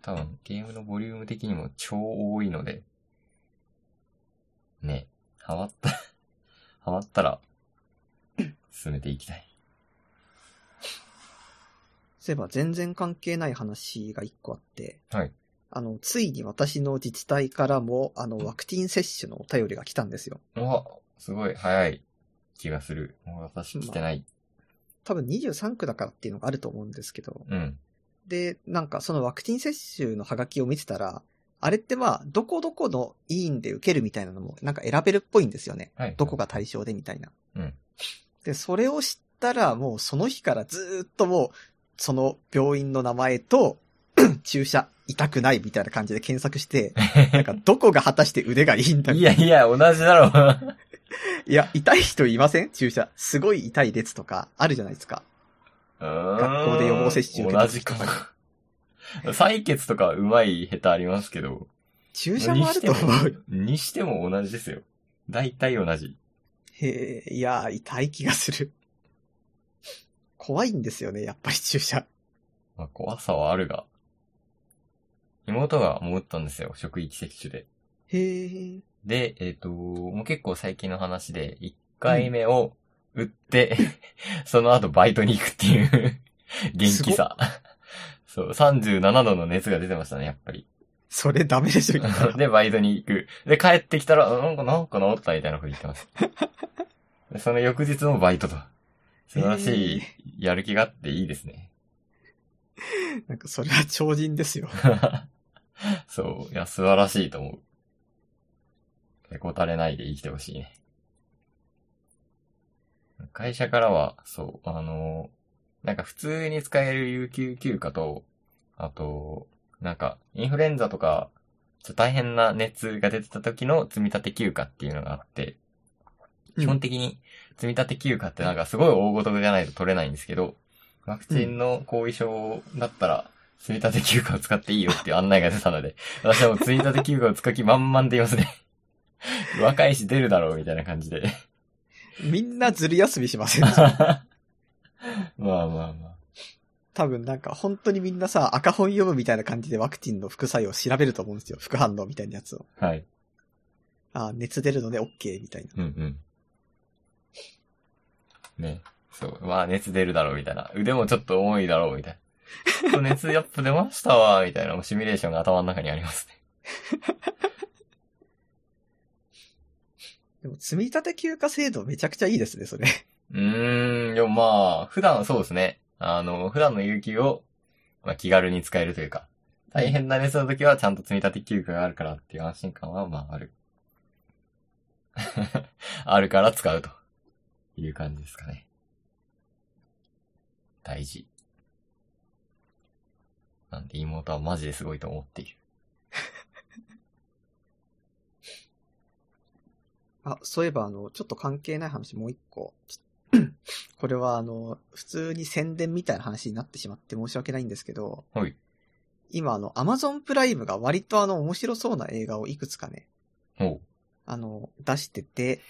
多分、ゲームのボリューム的にも超多いので、ね、ハマった、ハマったら、進めていきたい。そういえば全然関係ない話が一個あって、はい。あの、ついに私の自治体からも、あの、ワクチン接種のお便りが来たんですよ。うわ、すごい早い気がする。もう私来てない。多分23区だからっていうのがあると思うんですけど。うん。で、なんかそのワクチン接種のハガキを見てたら、あれってまあ、どこどこの委員で受けるみたいなのも、なんか選べるっぽいんですよね。はい。どこが対象でみたいな。うん。で、それを知ったら、もうその日からずーっともう、その病院の名前と、注射痛くないみたいな感じで検索して、なんかどこが果たして腕がいいんだいやいや、同じだろう。いや、痛い人いません？注射。すごい痛い列とかあるじゃないですか。学校で予防接種受けた同じかも。採血とか上手い下手ありますけど、注射もあると思う。にしても同じですよ。大体同じ。へえ、いやー、痛い気がする。怖いんですよね、やっぱり注射。まあ、怖さはあるが。妹がもう打ったんですよ、職域接種で。へえ。で、えっ、と、もう結構最近の話で、1回目を打って、その後バイトに行くっていう元気さ。そう、37度の熱が出てましたね、やっぱり。それダメでしょ、で、バイトに行く。で、帰ってきたら、なんか、なんか治ったみたいなこと言ってます。でその翌日もバイトと。素晴らしい、やる気があっていいですね。なんかそれは超人ですよ。そう、いや、素晴らしいと思う。へこたれないで生きてほしいね。会社からは、そう、あの、なんか普通に使える有給休暇と、あと、なんか、インフルエンザとか、ちょっと大変な熱が出てた時の積み立て休暇っていうのがあって、基本的に積み立て休暇ってなんかすごい大ごとじゃないと取れないんですけど、ワクチンの後遺症だったら、積み立て休暇を使っていいよっていう案内が出たので、私はもう積み立て休暇を使う気満々でいますね。若いし出るだろうみたいな感じで。みんなずる休みしません まあまあまあ。多分なんか本当にみんなさ、赤本読むみたいな感じでワクチンの副作用を調べると思うんですよ。副反応みたいなやつを。はい。あ熱出るので OK みたいな。うんうん。ね。そう。まあ熱出るだろうみたいな。腕もちょっと重いだろうみたいな。熱やっぱ出ましたわみたいなシミュレーションが頭の中にありますね。でも積み立て休暇制度めちゃくちゃいいですね、それ。うーん、でもまあ、普段そうですね。あの、普段の有給を、まあ気軽に使えるというか、大変な熱の時はちゃんと積み立て休暇があるからっていう安心感はまあある。あるから使うという感じですかね。大事。なんで妹はマジですごいと思っている。あ、そういえばあの、ちょっと関係ない話もう一個。これはあの、普通に宣伝みたいな話になってしまって申し訳ないんですけど、はい。今あの、アマゾンプライムが割とあの、面白そうな映画をいくつかね、ほあの、出してて、う。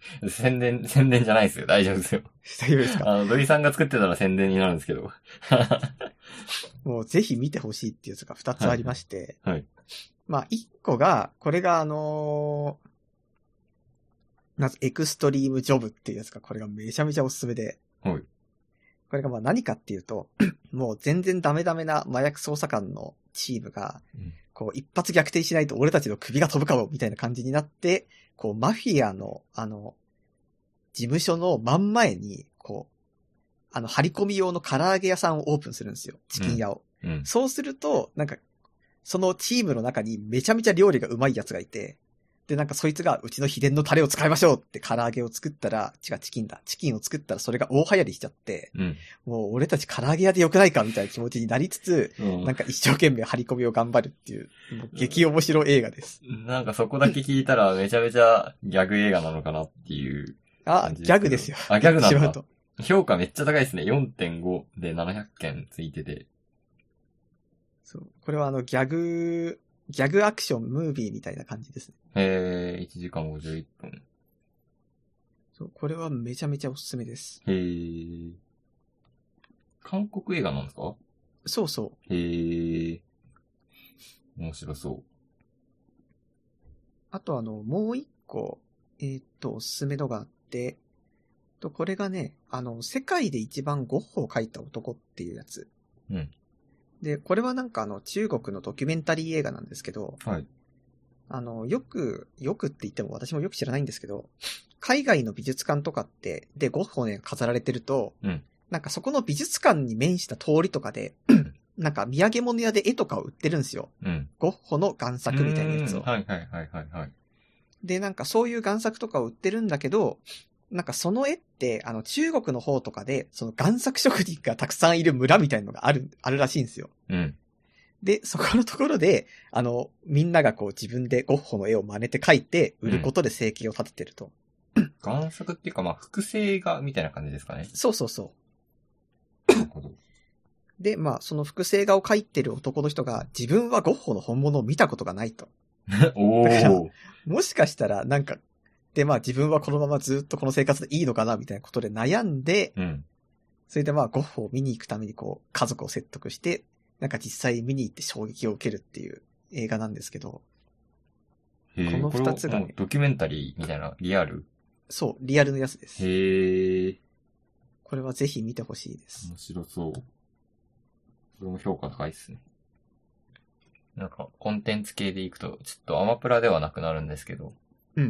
宣伝、宣伝じゃないですよ。大丈夫ですよ。大丈夫ですか？あの、土井さんが作ってたら宣伝になるんですけど。もうぜひ見てほしいっていうやつが二つありまして、はい。まあ、一個が、これがあのーまず、エクストリームジョブっていうやつが、これがめちゃめちゃおすすめで、はい。これがまあ何かっていうと、もう全然ダメダメな麻薬捜査官のチームが、うんこう一発逆転しないと俺たちの首が飛ぶかもみたいな感じになって、こうマフィアの、あの、事務所の真ん前に、こう、あの、張り込み用の唐揚げ屋さんをオープンするんですよ。チキン屋を。うん。そうすると、なんか、そのチームの中にめちゃめちゃ料理がうまいやつがいて、で、なんかそいつがうちの秘伝のタレを使いましょうって唐揚げを作ったら、違う、チキンだ。チキンを作ったらそれが大流行りしちゃって、うん。もう俺たち唐揚げ屋でよくないかみたいな気持ちになりつつ、うんなんか一生懸命張り込みを頑張るっていう、もう激面白い映画です。なんかそこだけ聞いたらめちゃめちゃギャグ映画なのかなっていうあ、ギャグですよ。あ、ギャグなんだ。評価めっちゃ高いですね。4.5で700件ついてて。そう。これはあの、ギャグ、ギャグアクションムービーみたいな感じですね。へー、1時間51分。そう。これはめちゃめちゃおすすめです。へー。韓国映画なんですか？そうそう。へー。面白そあとあの、もう一個、えーっと、おすすめのがあって、と、これがね、あの、世界で一番ゴッホを描いた男っていうやつ。うん。で、これはなんかあの、中国のドキュメンタリー映画なんですけど、う。はい。あの、よく、よくって言っても私もよく知らないんですけど、海外の美術館とかって、で、ゴッホね、飾られてると、うんなんかそこの美術館に面した通りとかで、なんか土産物屋で絵とかを売ってるんですよ。うん。ゴッホの贋作みたいなやつを。はいはいはいはいはい。で、なんかそういう贋作とかを売ってるんだけど、なんかその絵って、あの中国の方とかで、その贋作職人がたくさんいる村みたいのがある、あるらしいんですよ。うん。で、そこのところで、あの、みんながこう自分でゴッホの絵を真似て描いて、売ることで生計を立ててると。贋作っていうかまあ複製画みたいな感じですかね。そうそうそなるほど。う。で、まあ、その複製画を描いてる男の人が、自分はゴッホの本物を見たことがないと。おだからー。もしかしたら、なんか、で、まあ自分はこのままずっとこの生活でいいのかな、みたいなことで悩んで、うん。それでまあゴッホを見に行くためにこう、家族を説得して、なんか実際見に行って衝撃を受けるっていう映画なんですけど、この二つがねドキュメンタリーみたいな、リアル？そう、リアルのやつです。へー。これはぜひ見てほしいです。面白そう。これも評価高いですね。なんか、コンテンツ系でいくと、ちょっとアマプラではなくなるんですけど、うん。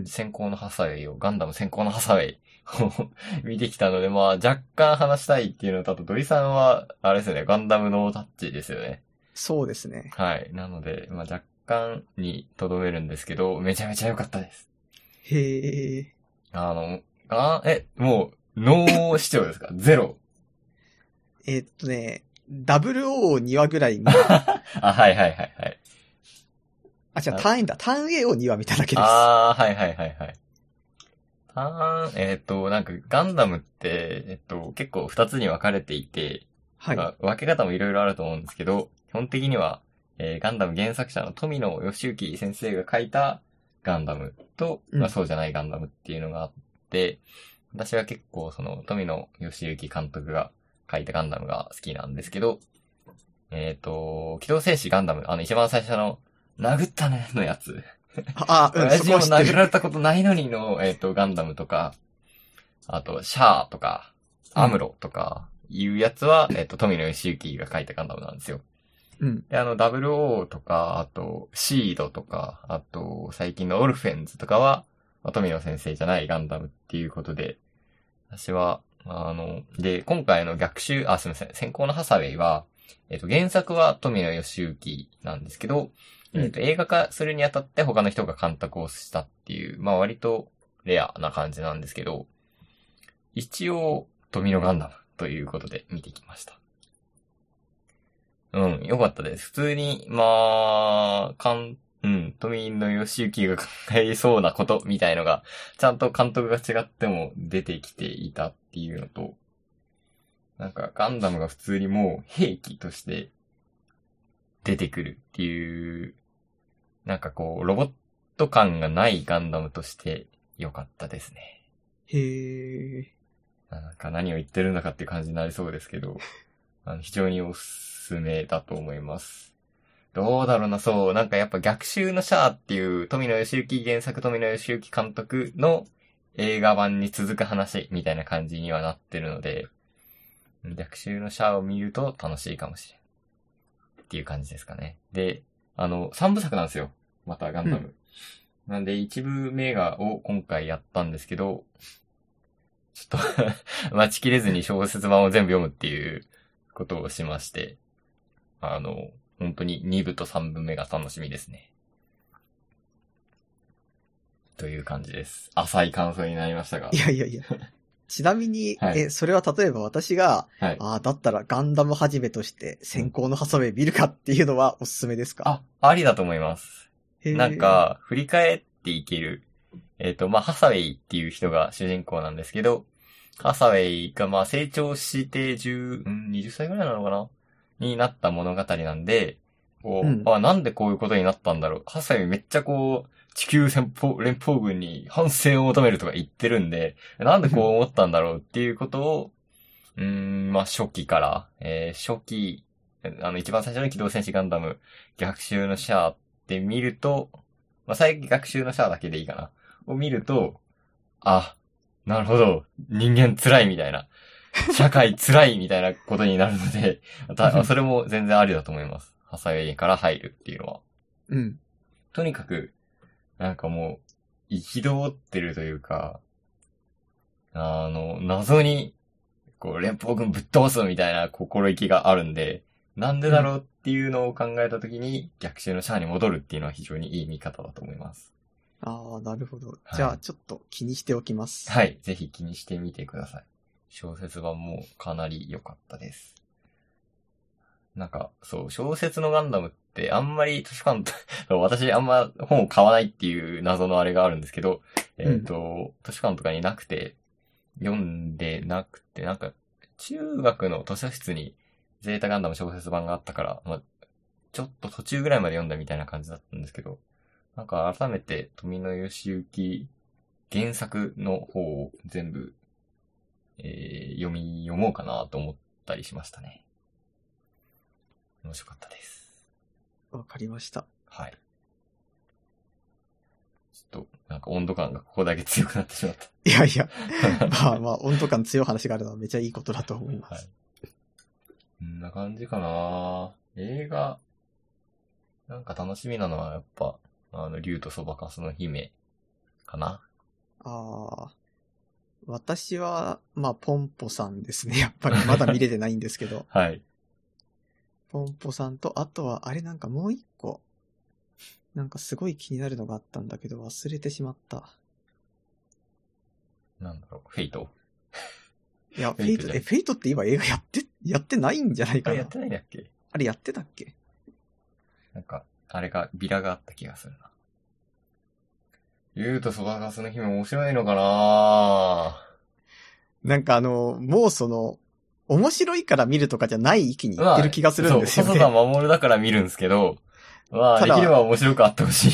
先行のハサウェイを、ガンダム先行のハサウェイを 見てきたので、まあ、若干話したいっていうのと、あと、土井さんは、あれですよね、ガンダムノータッチですよね。そうですね。はい。なので、まあ、若干にとどめるんですけど、めちゃめちゃ良かったです。へえ。あの、あ、え、もう、ノー視聴ですか？ゼロ。えーっとね、00を2話ぐらい。あ、はいはいはいはい。あ、違う、単位だ。単 A を2話見ただけです。あー、はいはいはいはい。はーん、えっ、と、なんかガンダムって、えっと、結構二つに分かれていて、はい。まあ分け方もいろいろあると思うんですけど、基本的には、えーガンダム原作者の富野義行先生が書いたガンダムと、うんまあそうじゃないガンダムっていうのがあって、私は結構その富野義行監督が書いたガンダムが好きなんですけど、えっ、と、機動戦士ガンダム、あの一番最初の、殴ったねのやつ。あ、あうん、そ親父も。殴られたことないのにの、えっ、と、ガンダムとか、あと、シャアとか、アムロとか、いうやつは、えっ、と、富野義行が書いたガンダムなんですよ。うん。で、あの、00とか、あと、シードとか、あと、最近のオルフェンズとかは、まあ富野先生じゃないガンダムっていうことで、私は、あの、で、今回の逆襲、あ、すみません、先行のハサウェイは、えっ、と、原作は富野義行なんですけど、うんえっ、と、映画化するにあたって他の人が監督をしたっていう、まあ割とレアな感じなんですけど、一応、富野ガンダムということで見てきました。うん、よかったです。普通に、まあ、かん、うん、富野義行が考えそうなことみたいのが、ちゃんと監督が違っても出てきていたっていうのと、なんかガンダムが普通にもう兵器として出てくるっていう、なんかこう、ロボット感がないガンダムとして良かったですね。へえ。なんか何を言ってるんだかっていう感じになりそうですけど、あの非常におすすめだと思います。どうだろうな、そう、なんかやっぱ逆襲のシャアっていう富野義行原作富野義行監督の映画版に続く話みたいな感じにはなってるので、逆襲のシャアを見ると楽しいかもしれん。っていう感じですかね。で、あの、三部作なんですよ。またガンダム。なんで一部目がを今回やったんですけど、ちょっと 待ちきれずに小説版を全部読むっていうことをしまして、あの、本当に2部と3部目が楽しみですね。という感じです。浅い感想になりましたがい。やいやいや。ちなみに、はいえ、それは例えば私が、はい。ああ、だったらガンダムはじめとして先行のハサウェイ見るかっていうのはおすすめですか？あ、ありだと思います。なん、か、振り返っていける。えっ、と、まあ、ハサウェイっていう人が主人公なんですけど、ハサウェイがまあ成長して10、うん、20歳ぐらいなのかな？になった物語なんで、こう、うんあ、なんでこういうことになったんだろう？ハサウェイめっちゃこう、地球戦法連邦軍に反戦を求めるとか言ってるんで、なんでこう思ったんだろうっていうことを、うーん、まあ、初期から、えー初期、あの、一番最初の機動戦士ガンダム、逆襲のシャアって見ると、まあ、最近逆襲のシャアだけでいいかな。を見ると、あ、なるほど、人間辛いみたいな、社会辛いみたいなことになるので、たそれも全然ありだと思います。ハサウェイから入るっていうのは。うん。とにかく、なんかもう、憤ってるというか、あの、謎に、こう、連邦軍ぶっ飛ばすみたいな心意気があるんで、なんでだろうっていうのを考えたときに、逆襲のシャアに戻るっていうのは非常にいい見方だと思います。ああ、なるほど。はいじゃあ、ちょっと気にしておきます。はい。ぜひ気にしてみてください。小説版もかなり良かったです。なんか、そう、小説のガンダムってあんまり図書館と、私あんま本を買わないっていう謎のあれがあるんですけど、えっ、と、図書館とかになくて、読んでなくて、なんか、中学の図書室にゼータガンダム小説版があったから、まあ、ちょっと途中ぐらいまで読んだみたいな感じだったんですけど、なんか改めて富野義行原作の方を全部、えー読み、読もうかなと思ったりしましたね。面白かったです。わかりました。はい。ちょっと、なんか温度感がここだけ強くなってしまった。いやいや、まあまあ、温度感強い話があるのはめちゃいいことだと思いまはいす。。こんな感じかな映画、なんか楽しみなのはやっぱ、あの、竜とそばかすの姫かなああ。私は、まあ、ポンポさんですね。やっぱりまだ見れてないんですけど。はい。ポンポさんと、あとは、あれなんかもう一個、なんかすごい気になるのがあったんだけど、忘れてしまった。なんだろう、フェイトいや、フフェイトえ、フェイトって今映画やって、やってないんじゃないかなあれやってないんだっけ？あれやってたっけ？なんか、あれが、ビラがあった気がするな。竜とそばかすの姫面白いのかな？なんかあの、もうその、面白いから見るとかじゃない域に行ってる気がするんですよね。そう、細田守だから見るんですけど、まあ、できれば面白くあってほしい。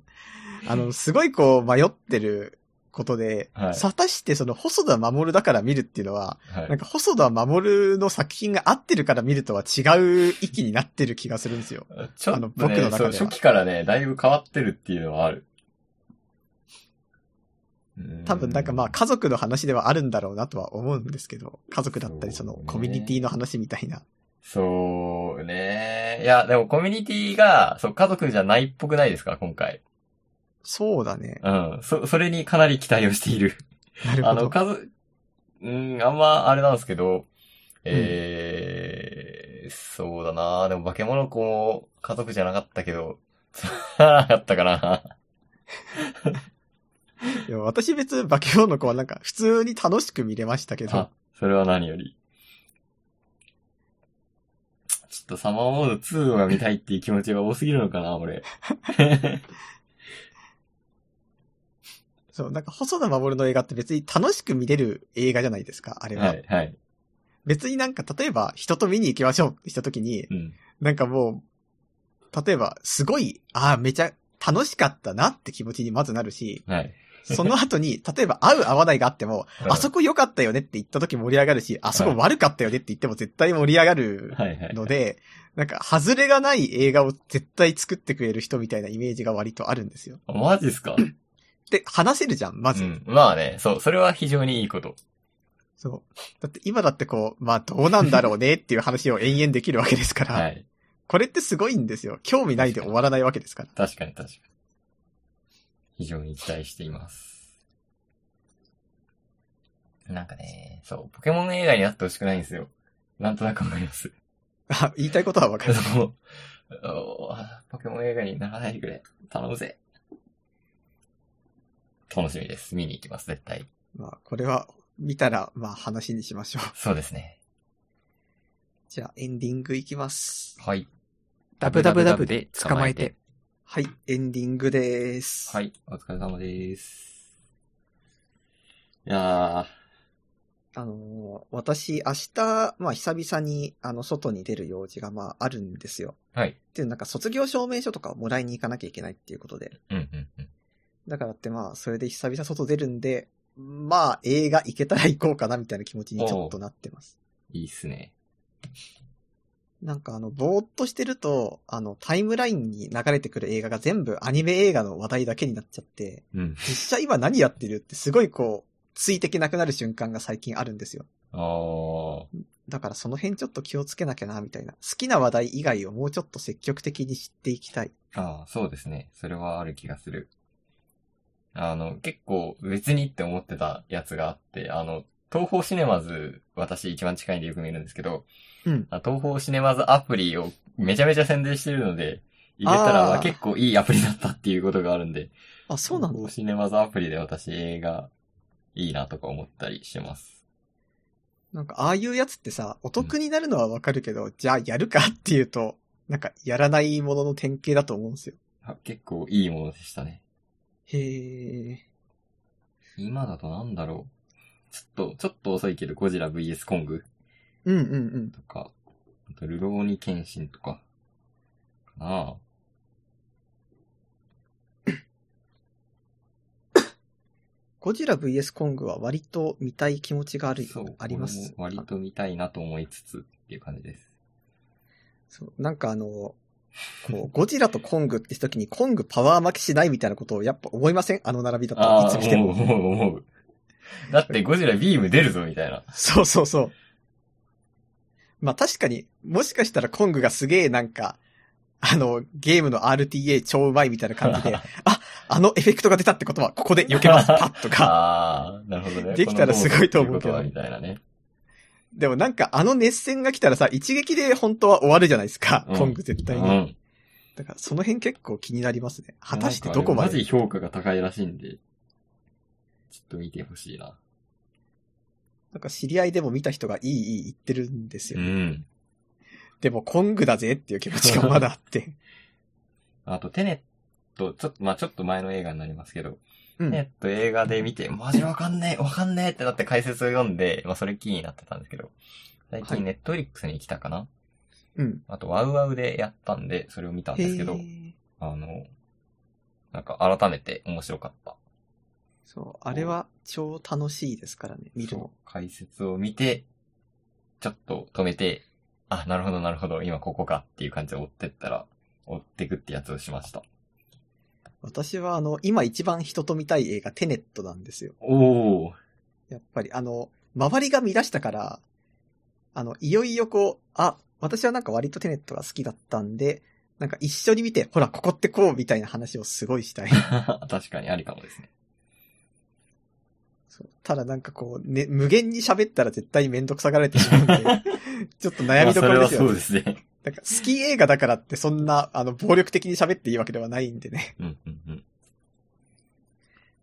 あの、すごいこう迷ってることで、はい果たしてその細田守だから見るっていうのは、はいなんか細田守の作品が合ってるから見るとは違う域になってる気がするんですよ。ちょっあのとね、僕の中で初期からね、だいぶ変わってるっていうのはある。うん多分なんかまあ家族の話ではあるんだろうなとは思うんですけど、家族だったりそのコミュニティの話みたいな。そうね。いや、でもコミュニティが、そう、家族じゃないっぽくないですか、今回。そうだね。うん。そ、それにかなり期待をしている。あの、なるほど。家族、うん、あんまあれなんですけど、えー、そうだなでも化け物子も家族じゃなかったけど、つまらなかったかな。いや私別に化け物の子はなんか普通に楽しく見れましたけどあ、、それは何より。ちょっとサマーモード2が見たいっていう気持ちが多すぎるのかな、俺。そう、なんか細田守の映画って別に楽しく見れる映画じゃないですか、あれは。はい、はい。別になんか例えば人と見に行きましょうってした時に、うん。なんかもう、例えばすごい、ああ、めちゃ楽しかったなって気持ちにまずなるし、はい。その後に、例えば合う合わないがあっても、うんあそこ良かったよねって言った時盛り上がるし、あそこ悪かったよねって言っても絶対盛り上がる。ので、なんか、外れがない映画を絶対作ってくれる人みたいなイメージが割とあるんですよ。あマジっすか？で、話せるじゃん、まず。うん。まあね、そう、それは非常にいいこと。そう。だって今だってこう、まあどうなんだろうねっていう話を延々できるわけですから、はい。これってすごいんですよ。興味ないで終わらないわけですから。確かに確かに。非常に期待しています。なんかね、そう、ポケモン映画になってほしくないんですよ。なんとなくわかります。あ、言いたいことはわかる。ポケモン映画にならないでくれ。頼むぜ。楽しみです。見に行きます、絶対。まあ、これは、見たら、まあ話にしましょう。そうですね。じゃあ、エンディングいきます。はい。ダブダブダブで捕まえて。はい、エンディングです。はい。お疲れ様です。いやあのー私、明日、まあ、久々に、あの、外に出る用事が、まあ、あるんですよ。ー。はい。っていう、なんか、卒業証明書とかをもらいに行かなきゃいけないっていうことで。うん、うん、うん。だからって、まあ、それで久々外出るんで、まあ、映画行けたら行こうかな、みたいな気持ちにちょっとなってます。いいっすね。なんか、あの、ぼーっとしてると、あの、タイムラインに流れてくる映画が全部アニメ映画の話題だけになっちゃって、うん。実際今何やってるってすごいこう、ついてけなくなる瞬間が最近あるんですよ。あー。だからその辺ちょっと気をつけなきゃな、みたいな。好きな話題以外をもうちょっと積極的に知っていきたい。ああ、そうですね。それはある気がする。あの、結構別にって思ってたやつがあって、あの、東方シネマズ、私一番近いんでよく見るんですけど、うん。あ東方シネマズアプリをめちゃめちゃ宣伝してるので、入れたら結構いいアプリだったっていうことがあるんで、あ、そうなんだ東。方シネマズアプリで私映画いいなとか思ったりしてます。なんか、ああいうやつってさ、お得になるのはわかるけど、じゃあやるかっていうと、なんか、やらないものの典型だと思うんですよ。あ結構いいものでしたね。へえ。今だとなんだろう。ちょっと、ちょっと遅いけどゴジラ VS コングうんうんうん。とか、あと、ルローニケンシンとか、かな ゴジラ VS コングは割と見たい気持ちがあるそう。あります。俺も割と見たいなと思いつつっていう感じです。そう。なんかあの、こう、ゴジラとコングって時にコングパワー負けしないみたいなことをやっぱ思いません？あの並びだと。いつ見て思う、も。思う、思う。だってゴジラビーム出るぞ、みたいな。そうそうそう。まあ確かに、もしかしたらコングがすげえなんか、あの、ゲームの RTA 超うまいみたいな感じで、あ、あのエフェクトが出たってことは、ここで避けます、パッとか。ああ、なるほどね。できたらすごいと思うけどみたいなね。でもなんかあの熱戦が来たらさ、一撃で本当は終わるじゃないですか。うんコング絶対に。うん。だからその辺結構気になりますね。果たしてどこまで。マジ評価が高いらしいんで、ちょっと見てほしいな。なんか知り合いでも見た人がいいいい言ってるんですよ。うん。でもコングだぜっていう気持ちがまだあって。あと、テネット、ちょっと、まあちょっと前の映画になりますけど、うん。テネット映画で見て、マジわかんねえ、わかんねえってなって解説を読んで、まあそれキーになってたんですけど、最はい近ネットフリックスに来たかな、うん。あとワウワウでやったんで、それを見たんですけど、あの、なんか改めて面白かった。そう、あれは超楽しいですからね、見るの。解説を見て、ちょっと止めて、あ、なるほどなるほど、今ここかっていう感じで追ってったら、追ってくってやつをしました。私はあの、今一番人と見たい映画テネットなんですよ。おー。やっぱりあの、周りが見出したから、あの、いよいよこう、あ、私はなんか割とテネットが好きだったんで、なんか一緒に見て、ほら、ここってこうみたいな話をすごいしたい。確かにありかもですね。そうただなんかこう、ね、無限に喋ったら絶対めんどくさがられてしまうんで、ちょっと悩みどころですよね。まあそれはそうですね。なんか好き映画だからってそんな、あの、暴力的に喋っていいわけではないんでね。うんうんうん。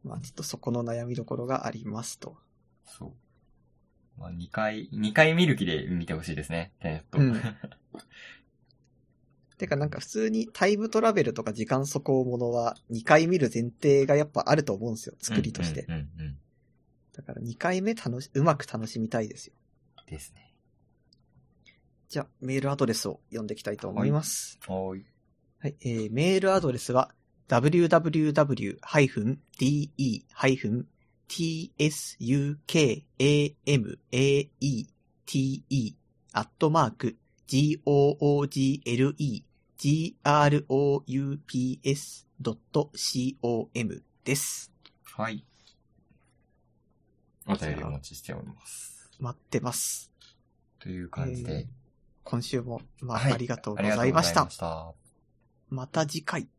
まあちょっとそこの悩みどころがありますと。そう。まあ2回、2回見る気で見てほしいですね、テネット。うん てかなんか普通にタイムトラベルとか時間速報ものは2回見る前提がやっぱあると思うんですよ、作りとして。うんうんうんうん。だから2回目楽し、うまく楽しみたいですよ。ですね。じゃあ、メールアドレスを読んでいきたいと思います。おーい。はい、えー、メールアドレスは www-de-tsukamate アットマーク google.groups.com です。はい。お便りお待ちしております。待ってます。という感じで。えー今週も、まあ、はいありがとうございましたうございま。した。また次回。